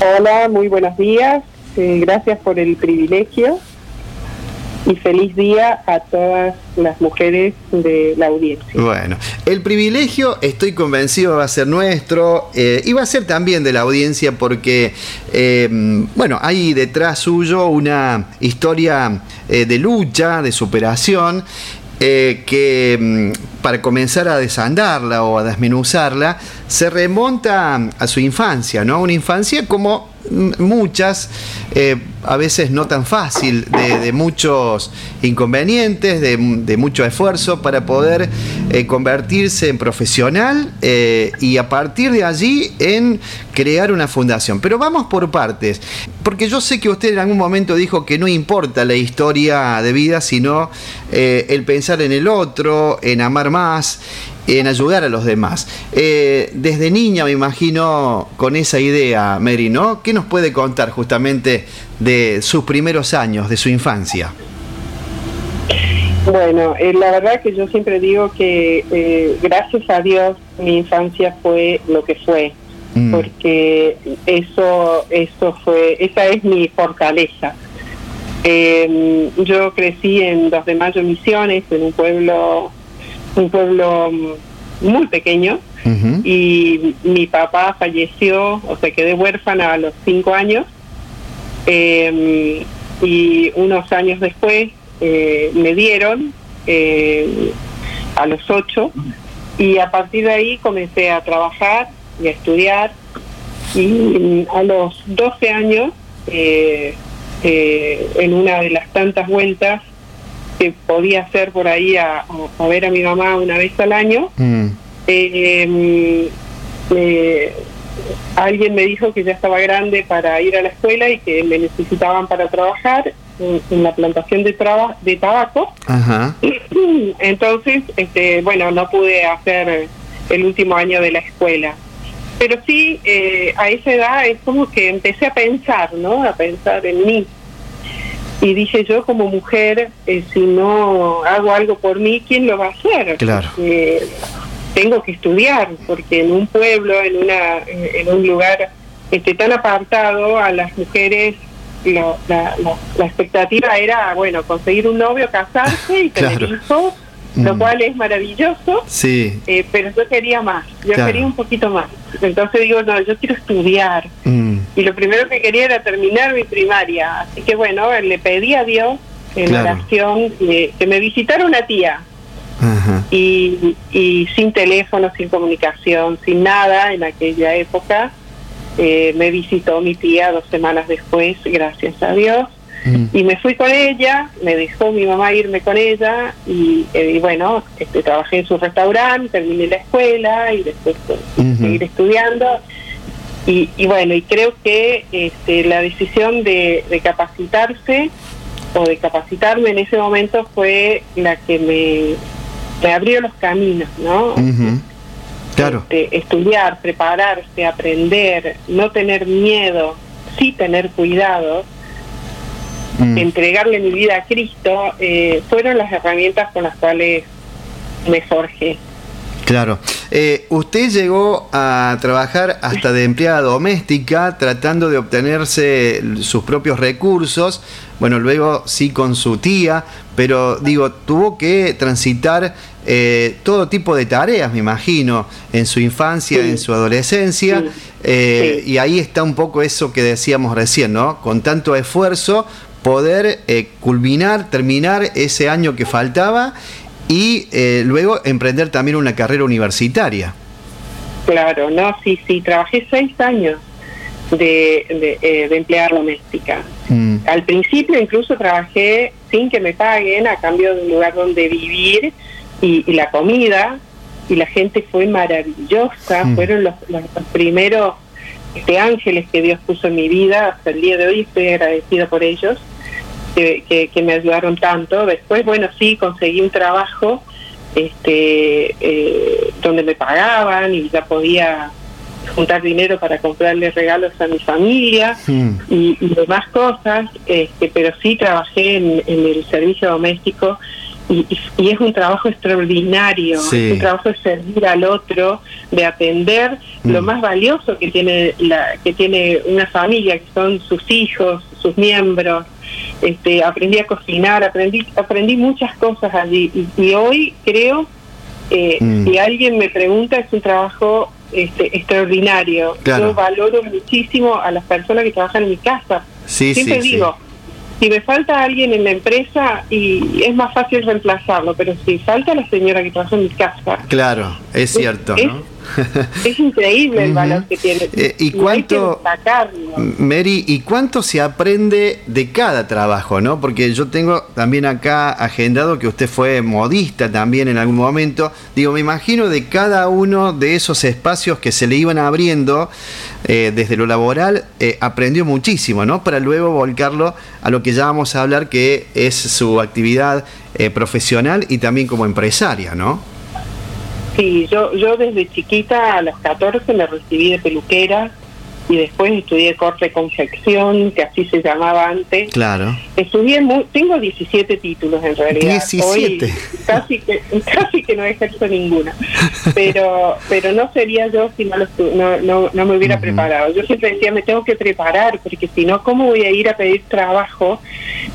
Hola, muy buenos días. Eh, gracias por el privilegio y feliz día a todas las mujeres de la audiencia. Bueno, el privilegio estoy convencido va a ser nuestro eh, y va a ser también de la audiencia porque, eh, bueno, hay detrás suyo una historia de lucha, de superación que mm, para comenzar a desandarla o a desmenuzarla, se remonta a su infancia, ¿no? Una infancia como muchas, eh, a veces no tan fácil, de, muchos inconvenientes, de, mucho esfuerzo para poder eh, convertirse en profesional eh, y a partir de allí en crear una fundación. Pero vamos por partes, porque yo sé que usted en algún momento dijo que no importa la historia de vida, sino el pensar en el otro, en amar más en ayudar a los demás. Eh, desde niña me imagino con esa idea, Mary, ¿no? ¿Qué nos puede contar justamente de sus primeros años, de su infancia? Bueno, eh, la verdad que yo siempre digo que eh, gracias a Dios mi infancia fue lo que fue, mm. porque eso, eso fue, esa es mi fortaleza. yo crecí en Dos de Mayo Misiones, en un pueblo un pueblo muy pequeño y mi papá falleció, o sea, quedé huérfana a los cinco años em, y unos años después eh, me dieron eh, a los ocho y a partir de ahí comencé a trabajar y a estudiar y a los doce años eh, en una de las tantas vueltas que podía hacer por ahí a, ver a mi mamá una vez al año. Mm. Eh, em, alguien me dijo que ya estaba grande para ir a la escuela y que me necesitaban para trabajar en, la plantación de, de tabaco. Entonces, este, bueno, no pude hacer el último año de la escuela. Pero sí, eh, a esa edad es como que empecé a pensar, ¿no? A pensar en mí. Y dije yo como mujer, eh, si no hago algo por mí, ¿quién lo va a hacer? Claro. Tengo que estudiar, porque en un pueblo, en, una, en un lugar este, tan apartado, a las mujeres la, la, expectativa era, bueno, conseguir un novio, casarse y tener hijos lo mm. cual es maravilloso, sí. Eh, pero yo quería más, yo quería un poquito más. Entonces digo, no, yo quiero estudiar. Mm. Y lo primero que quería era terminar mi primaria. Así que bueno, le pedí a Dios en oración que, me visitara una tía. Y, y, sin teléfono, sin comunicación, sin nada en aquella época, eh, me visitó mi tía dos semanas después, gracias a Dios. Mm. Y me fui con ella, me dejó mi mamá irme con ella y, eh, bueno, este, trabajé en su restaurante, terminé la escuela y después pues, seguir estudiando. Y, bueno, y creo que este, la decisión de, capacitarse o de capacitarme en ese momento fue la que me, me abrió los caminos, ¿no? Claro. Este, estudiar, prepararse, aprender, no tener miedo, sí tener cuidado Mm. entregarle mi vida a Cristo, eh, fueron las herramientas con las cuales me forjé. Claro. Eh, usted llegó a trabajar hasta de empleada doméstica, tratando de obtenerse sus propios recursos. Bueno, luego sí con su tía, pero digo, tuvo que transitar eh, todo tipo de tareas, me imagino, en su infancia, en su adolescencia. Y ahí está un poco eso que decíamos recién, ¿no? Con tanto esfuerzo poder eh, culminar, terminar ese año que faltaba y eh, luego emprender también una carrera universitaria. Claro, no, sí, sí, trabajé seis años de, de, eh, empleada doméstica. Mm. Al principio incluso trabajé sin que me paguen a cambio de un lugar donde vivir y, la comida y la gente fue maravillosa, mm. fueron los, los, primeros este, ángeles que Dios puso en mi vida, hasta el día de hoy estoy agradecida por ellos, que, me ayudaron tanto. Después, bueno, sí, conseguí un trabajo este, eh, donde me pagaban y ya podía juntar dinero para comprarle regalos a mi familia y, demás cosas, este, pero sí trabajé en, el servicio doméstico y, es un trabajo extraordinario, es un trabajo de servir al otro, de atender lo mm. más valioso que tiene la que tiene una familia, que son sus hijos, sus miembros. Este, aprendí a cocinar, aprendí aprendí muchas cosas allí y, hoy creo eh, mm. si alguien me pregunta es un trabajo este, extraordinario. Yo valoro muchísimo a las personas que trabajan en mi casa. Siempre digo, si me falta alguien en la empresa y es más fácil reemplazarlo, pero si falta la señora que trabaja en mi casa. Claro, es cierto, ¿no? es increíble el valor que tiene. Eh, ¿Y cuánto, Mary, ¿y cuánto se aprende de cada trabajo, no? Porque yo tengo también acá agendado que usted fue modista también en algún momento. Digo, me imagino de cada uno de esos espacios que se le iban abriendo eh, desde lo laboral, eh, aprendió muchísimo, ¿no? Para luego volcarlo a lo que ya vamos a hablar, que es su actividad profesional y también como empresaria, ¿no? Sí, yo, yo desde chiquita a los 14 me recibí de peluquera y después estudié corte confección, que así se llamaba antes. Claro. Estudié, tengo 17 títulos en realidad. 17. casi que, casi que no ejerzo ninguna. Pero pero no sería yo si no, no, no, me hubiera preparado. Yo siempre decía, me tengo que preparar, porque si no, ¿cómo voy a ir a pedir trabajo?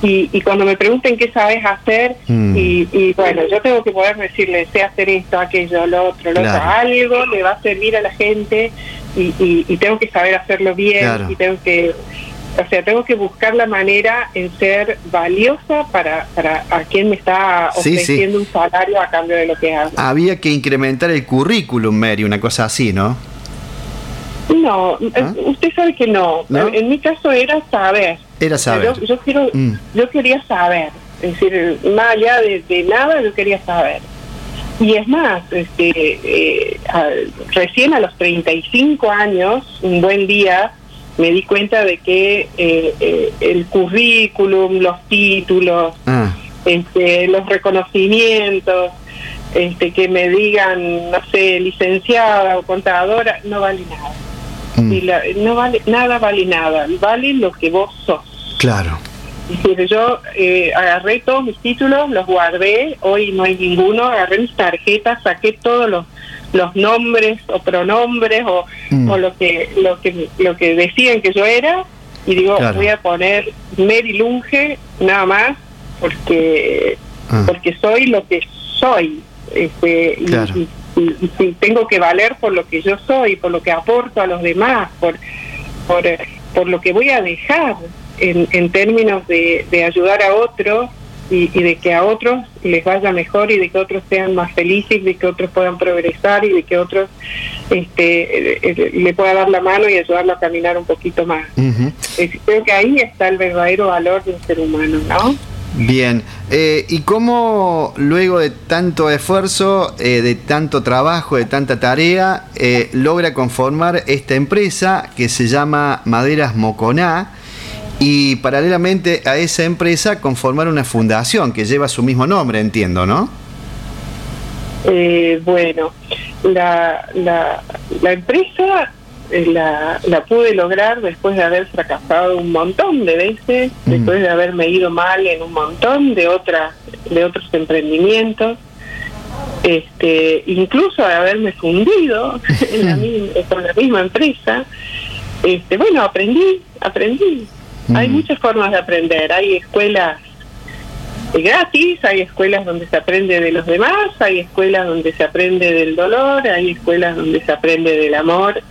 Y, y cuando me pregunten qué sabes hacer, mm. y, y, bueno, yo tengo que poder decirle, sé hacer esto, aquello, lo otro, lo otro. Algo le va a servir a la gente y, tengo que saber hacerlo bien y tengo que o sea, tengo que buscar la manera en ser valiosa para, para a quien me está ofreciendo un salario a cambio de lo que hago. Había que incrementar el currículum, Mary, una cosa así, ¿no? No, ¿Ah? usted sabe que no. En mi caso era saber. Era saber. Yo, quiero, mm. yo quería saber. Es decir, más allá de nada, yo quería saber. Y es más, este, eh, recién a los 35 años, un buen día, me di cuenta de que eh, eh, el currículum, los títulos, ah. este, los reconocimientos, este, que me digan, no sé, licenciada o contadora, no vale nada. Mm. no vale, nada vale nada, vale lo que vos sos. Claro yo eh, agarré todos mis títulos, los guardé, hoy no hay ninguno, agarré mis tarjetas, saqué todos los, los nombres o pronombres o, mm. o lo que lo que lo que decían que yo era y digo voy a poner Mary Lunge nada más porque ah. porque soy lo que soy este, y, y, tengo que valer por lo que yo soy por lo que aporto a los demás por por, por lo que voy a dejar en, términos de, ayudar a otros y, de que a otros les vaya mejor y de que otros sean más felices, de que otros puedan progresar y de que otros este, eh, eh, le pueda dar la mano y ayudarlo a caminar un poquito más. creo que ahí está el verdadero valor de un ser humano, ¿no? Bien, eh, ¿y cómo luego de tanto esfuerzo, de tanto trabajo, de tanta tarea, logra conformar esta empresa que se llama Maderas Moconá? Y paralelamente a esa empresa conformar una fundación que lleva su mismo nombre, entiendo, ¿no? Eh, bueno, la, la, la empresa eh, la, la, pude lograr después de haber fracasado un montón de veces, mm. después de haberme ido mal en un montón de otras de otros emprendimientos, este, incluso de haberme fundido en la, con la misma empresa. Este, bueno, aprendí, aprendí, hay muchas formas de aprender. Hay escuelas gratis, hay escuelas donde se aprende de los demás, hay escuelas donde se aprende del dolor, hay escuelas donde se aprende del amor.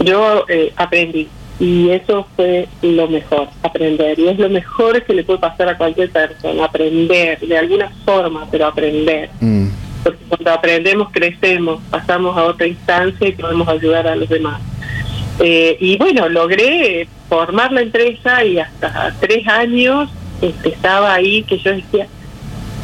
Yo eh, aprendí y eso fue lo mejor, aprender. Y es lo mejor que le puede pasar a cualquier persona, aprender de alguna forma, pero aprender. Mm. Porque cuando aprendemos, crecemos, pasamos a otra instancia y podemos ayudar a los demás. Eh, y bueno, logré formar la empresa y hasta tres años este, estaba ahí que yo decía,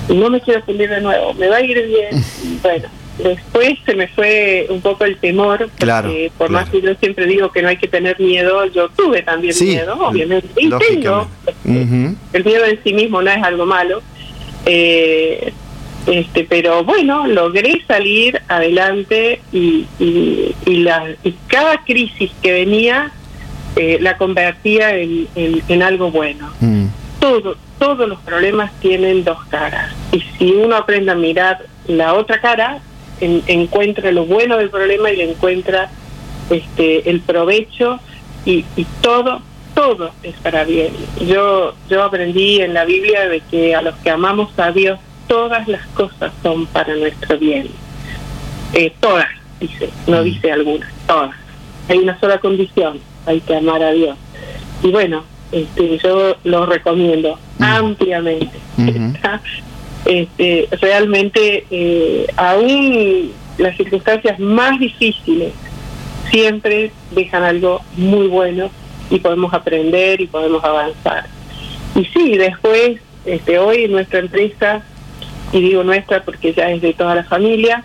no me quiero salir de nuevo, me va a ir bien. bueno, después se me fue un poco el temor, porque por más que yo siempre digo que no hay que tener miedo, yo tuve también miedo, obviamente, y tengo. El miedo en sí mismo no es algo malo. Eh, este, pero bueno, logré salir adelante y, y, la, y cada crisis que venía eh, la convertía en, en, algo bueno. Mm. Todo, todos los problemas tienen dos caras y si uno aprende a mirar la otra cara, encuentra lo bueno del problema y le encuentra este, el provecho y, y todo, todo es para bien. Yo, yo aprendí en la Biblia de que a los que amamos a Dios, todas las cosas son para nuestro bien. Eh, todas, dice, no mm. dice algunas, todas. Hay una sola condición, hay que amar a Dios. Y bueno, este, yo lo recomiendo mm. ampliamente. este, realmente, eh, aún las circunstancias más difíciles siempre dejan algo muy bueno y podemos aprender y podemos avanzar. Y sí, después, este, hoy nuestra empresa, y digo nuestra porque ya es de toda la familia,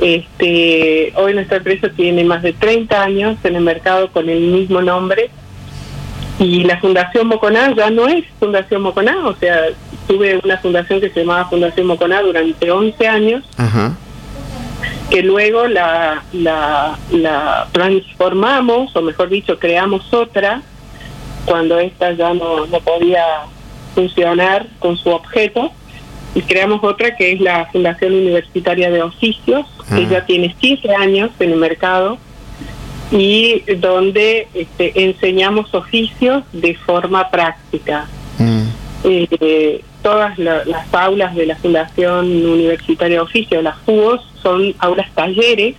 este, hoy nuestra empresa tiene más de 30 años en el mercado con el mismo nombre. Y la Fundación Moconá ya no es Fundación Moconá, o sea, tuve una fundación que se llamaba Fundación Moconá durante 11 años, que luego la, la, la, transformamos, o mejor dicho, creamos otra, cuando esta ya no, no podía funcionar con su objeto, y creamos otra que es la Fundación Universitaria de Oficios, que ah. ya tiene 15 años en el mercado y donde este, enseñamos oficios de forma práctica. Mm. Eh, todas las aulas de la Fundación Universitaria de Oficios, las FUOS, son aulas talleres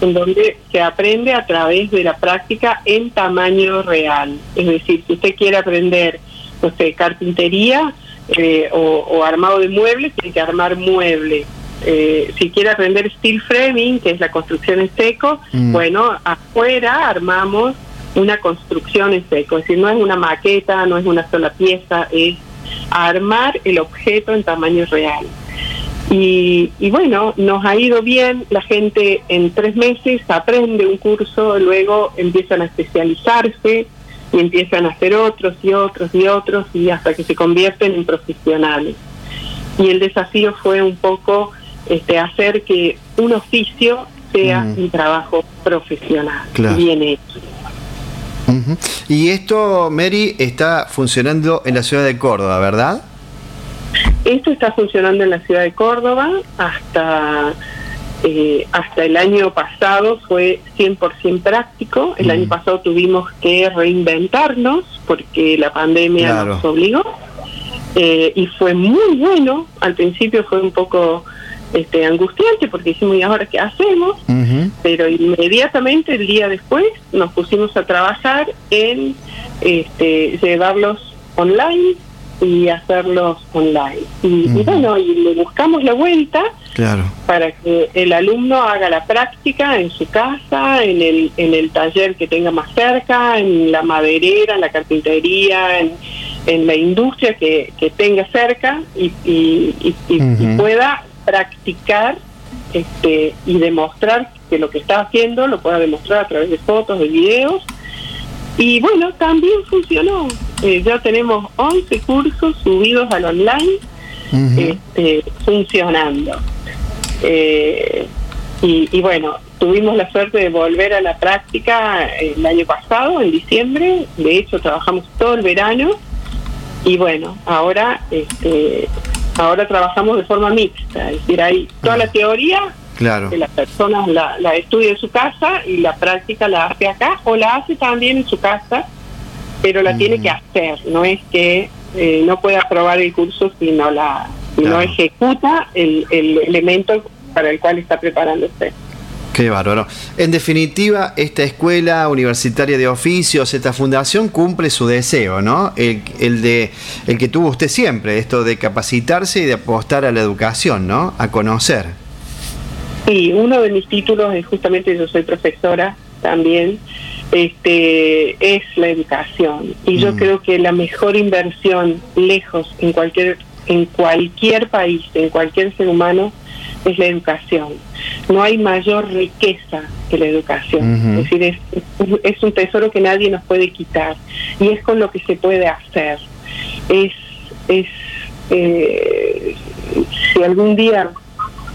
en donde se aprende a través de la práctica en tamaño real. Es decir, si usted quiere aprender, no sé, carpintería, eh, o, armado de muebles, tiene que armar muebles. Eh, si quiere aprender steel framing, que es la construcción en seco, mm. bueno, afuera armamos una construcción en seco, es decir, no es una maqueta, no es una sola pieza, es armar el objeto en tamaño real. Y, y, bueno, nos ha ido bien, la gente en tres meses aprende un curso, luego empiezan a especializarse, y empiezan a hacer otros y otros y otros y hasta que se convierten en profesionales. Y el desafío fue un poco este, hacer que un oficio sea mm. un trabajo profesional, bien hecho. Y esto, Mary, está funcionando en la ciudad de Córdoba, ¿verdad? Esto está funcionando en la ciudad de Córdoba hasta eh, hasta el año pasado fue 100% práctico. El año pasado tuvimos que reinventarnos porque la pandemia nos obligó. Eh, y fue muy bueno. Al principio fue un poco este, angustiante porque dijimos, ¿y ahora qué hacemos? Pero inmediatamente, el día después, nos pusimos a trabajar en este, llevarlos online y hacerlos online. Y, bueno, y le buscamos la vuelta claro. para que el alumno haga la práctica en su casa, en el, en el taller que tenga más cerca, en la maderera, en la carpintería, en, en la industria que, que tenga cerca y, y, pueda practicar este, y demostrar que lo que está haciendo lo pueda demostrar a través de fotos, de videos. Y bueno, también funcionó. Eh, ya tenemos 11 cursos subidos al online este, funcionando. Eh, y, bueno, tuvimos la suerte de volver a la práctica el año pasado, en diciembre. De hecho, trabajamos todo el verano. Y bueno, ahora este, ahora trabajamos de forma mixta. Es decir, hay toda la teoría Claro. Que la persona la, la estudia en su casa y la práctica la hace acá o la hace también en su casa pero la tiene que hacer, no es que eh, no pueda aprobar el curso si no, la, no ejecuta el, el elemento para el cual está preparándose. Qué bárbaro. En definitiva, esta escuela universitaria de oficios, esta fundación cumple su deseo, ¿no? El, el, de el que tuvo usted siempre, esto de capacitarse y de apostar a la educación, ¿no? A conocer. Sí, uno de mis títulos es justamente yo soy profesora también este, es la educación. Y yo mm. creo que la mejor inversión lejos en cualquier, en cualquier país, en cualquier ser humano, es la educación. No hay mayor riqueza que la educación. Es decir, es, es, un tesoro que nadie nos puede quitar. Y es con lo que se puede hacer. Es, es eh, si algún día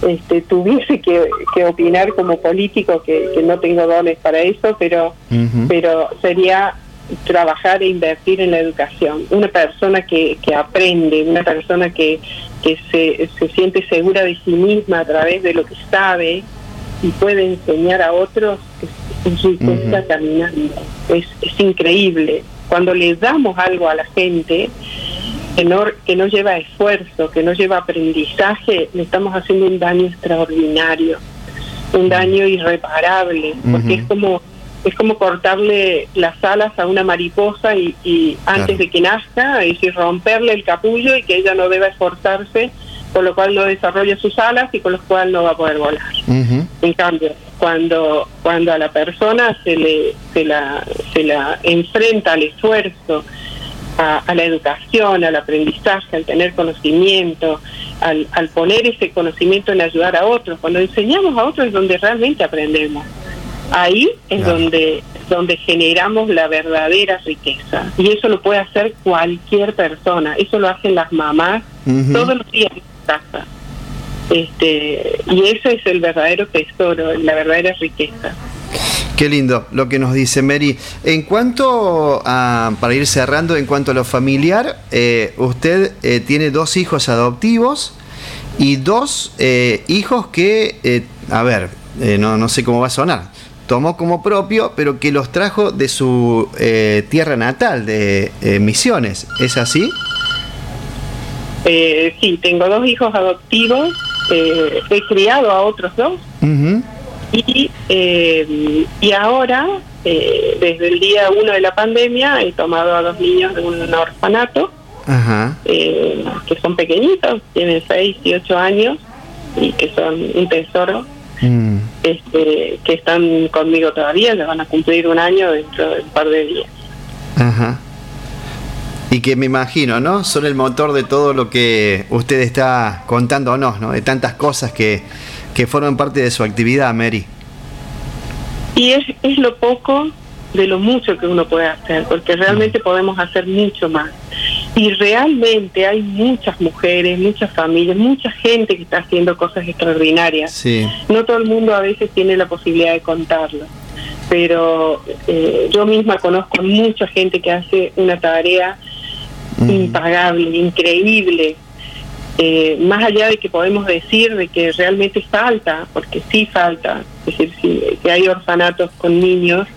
este, tuviese que, opinar como político, que, no tengo dones para eso, pero, pero sería trabajar e invertir en la educación. Una persona que, que aprende, una persona que, que se, se siente segura de sí misma a través de lo que sabe y puede enseñar a otros, es, riqueza caminando. Es, es increíble. Cuando le damos algo a la gente, que no, que no lleva esfuerzo, que no lleva aprendizaje, le estamos haciendo un daño extraordinario, un daño irreparable, porque es como es como cortarle las alas a una mariposa y, antes de que nazca, es decir, romperle el capullo y que ella no deba esforzarse, con lo cual no desarrolla sus alas y con lo cual no va a poder volar. En cambio, cuando cuando a la persona se le se la se la enfrenta al esfuerzo, a, a la educación, al aprendizaje, al tener conocimiento, al, al poner ese conocimiento en ayudar a otros, cuando enseñamos a otros es donde realmente aprendemos. Ahí es donde, donde generamos la verdadera riqueza. Y eso lo puede hacer cualquier persona. Eso lo hacen las mamás todos los días en su casa. Este, y eso es el verdadero tesoro, la verdadera riqueza. Qué lindo lo que nos dice Mary. En cuanto a, para ir cerrando, en cuanto a lo familiar, eh, usted eh, tiene dos hijos adoptivos y dos eh, hijos que, a ver, no, no sé cómo va a sonar, tomó como propio, pero que los trajo de su tierra natal, de Misiones. ¿Es así? Eh, sí, tengo dos hijos adoptivos, he criado a otros dos y, y ahora, desde el día uno de la pandemia, he tomado a dos niños de un orfanato, que son pequeñitos, tienen 6 y 8 años y que son un tesoro Mm. este, que están conmigo todavía, les van a cumplir un año dentro de un par de días. Ajá. Y que me imagino, ¿no? Son el motor de todo lo que usted está contándonos, ¿no? De tantas cosas que, que forman parte de su actividad, Mary. Y es, es lo poco de lo mucho que uno puede hacer, porque realmente mm. podemos hacer mucho más. Y realmente hay muchas mujeres, muchas familias, mucha gente que está haciendo cosas extraordinarias. No todo el mundo a veces tiene la posibilidad de contarlo, pero eh, yo misma conozco mucha gente que hace una tarea mm. impagable, increíble. Eh, más allá de que podemos decir de que realmente falta, porque sí falta, es decir, si, que hay orfanatos con niños,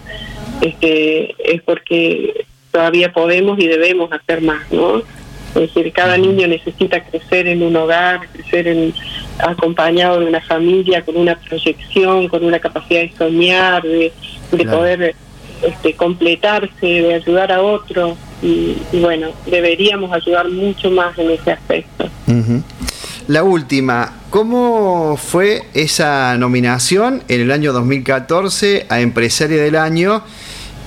este, es porque todavía podemos y debemos hacer más, ¿no? Es decir, cada niño necesita crecer en un hogar, crecer en, acompañado de una familia, con una proyección, con una capacidad de soñar, de, poder este, completarse, de ayudar a otros. Y, bueno, deberíamos ayudar mucho más en ese aspecto. La última, ¿cómo fue esa nominación en el año 2014 a Empresaria del Año?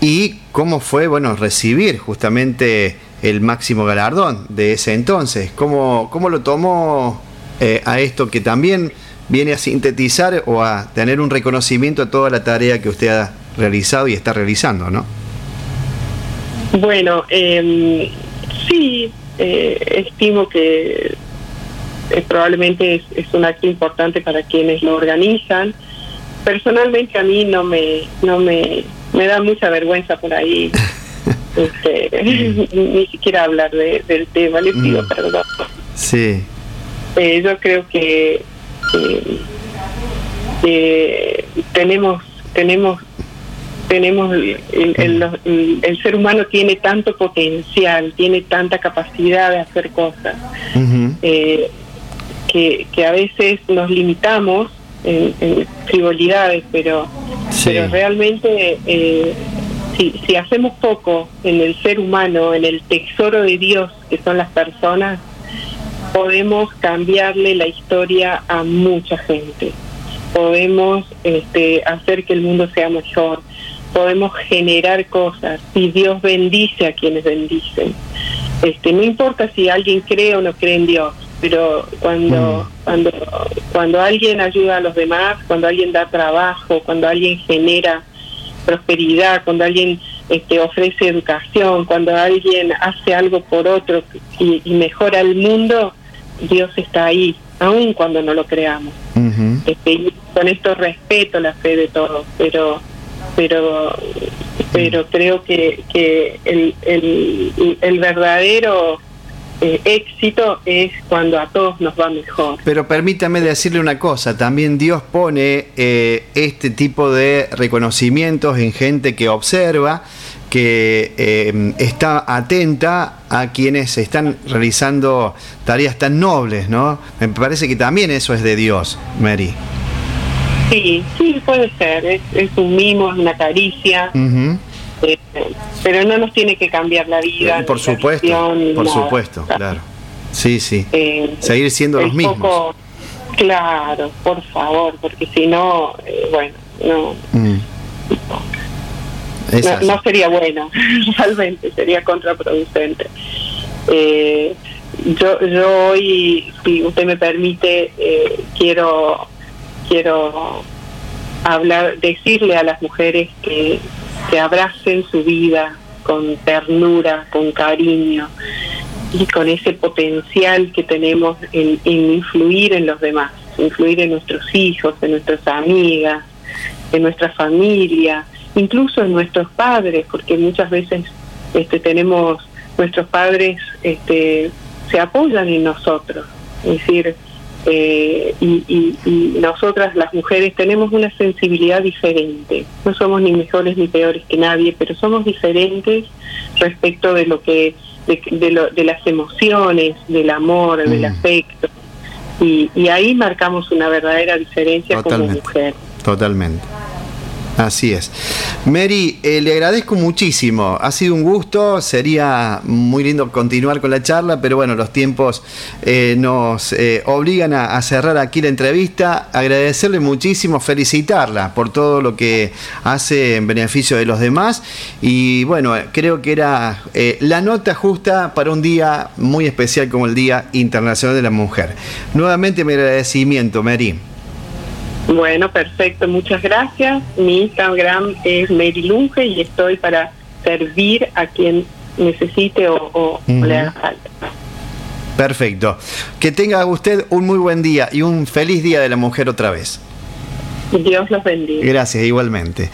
y cómo fue, bueno, recibir justamente el máximo galardón de ese entonces. ¿Cómo, cómo lo tomó eh, a esto que también viene a sintetizar o a tener un reconocimiento a toda la tarea que usted ha realizado y está realizando, ¿no? Bueno, eh, sí, eh, estimo que eh, probablemente es, es, un acto importante para quienes lo organizan. Personalmente a mí no me, no me me da mucha vergüenza por ahí este, ni siquiera hablar del tema, le pido mm. perdón. Sí. Eh, yo creo que tenemos tenemos tenemos el, el, ser humano tiene tanto potencial, tiene tanta capacidad de hacer cosas, eh, que, que a veces nos limitamos en, frivolidades, pero, pero realmente eh, si, si hacemos poco en el ser humano, en el tesoro de Dios que son las personas, podemos cambiarle la historia a mucha gente. Podemos este, hacer que el mundo sea mejor. Podemos generar cosas y Dios bendice a quienes bendicen. Este, no importa si alguien cree o no cree en Dios, pero cuando, mm. cuando, cuando alguien ayuda a los demás, cuando alguien da trabajo, cuando alguien genera prosperidad, cuando alguien este, ofrece educación, cuando alguien hace algo por otro y, mejora el mundo, Dios está ahí, aun cuando no lo creamos. este, con esto respeto la fe de todos, pero pero pero creo que, que el, el, el verdadero eh, éxito es cuando a todos nos va mejor. Pero permítame decirle una cosa, también Dios pone eh, este tipo de reconocimientos en gente que observa, que eh, está atenta a quienes están realizando tareas tan nobles, ¿no? Me parece que también eso es de Dios, Mary. Sí, sí, puede ser, es, un mimo, es una caricia pero no nos tiene que cambiar la vida. por supuesto, por supuesto, claro. Sí, sí. Eh, Seguir siendo los mismos. claro, por favor, porque si no, eh, bueno, no. Mm. No, sería bueno, realmente, sería contraproducente. Eh, yo, yo hoy, si usted me permite, quiero quiero hablar, decirle a las mujeres que que abracen su vida con ternura, con cariño y con ese potencial que tenemos en, influir en los demás, influir en nuestros hijos, en nuestras amigas, en nuestra familia, incluso en nuestros padres, porque muchas veces este, tenemos nuestros padres este, se apoyan en nosotros, es decir, eh, y, nosotras las mujeres tenemos una sensibilidad diferente. No somos ni mejores ni peores que nadie, pero somos diferentes respecto de lo que de, las emociones, del amor, del mm. afecto. Y, ahí marcamos una verdadera diferencia como mujer. Totalmente. Así es. Mary, eh, le agradezco muchísimo. Ha sido un gusto. Sería muy lindo continuar con la charla, pero bueno, los tiempos eh, nos eh, obligan a, cerrar aquí la entrevista. Agradecerle muchísimo, felicitarla por todo lo que hace en beneficio de los demás. Y bueno, creo que era la nota justa para un día muy especial como el Día Internacional de la Mujer. Nuevamente mi agradecimiento, Mary. Bueno, perfecto, muchas gracias. Mi Instagram es Mary Lunge y estoy para servir a quien necesite o, le haga falta. Perfecto. Que tenga usted un muy buen día y un feliz Día de la Mujer otra vez. Dios los bendiga. Gracias, igualmente.